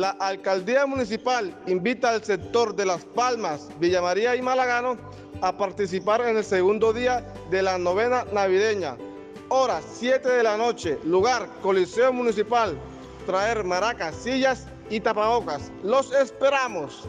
la alcaldía municipal invita al sector de Las Palmas, Villa María y Malagano a participar en el segundo día de la novena navideña. Hora 7 de la noche, lugar Coliseo Municipal. Traer maracas, sillas y tapabocas. Los esperamos.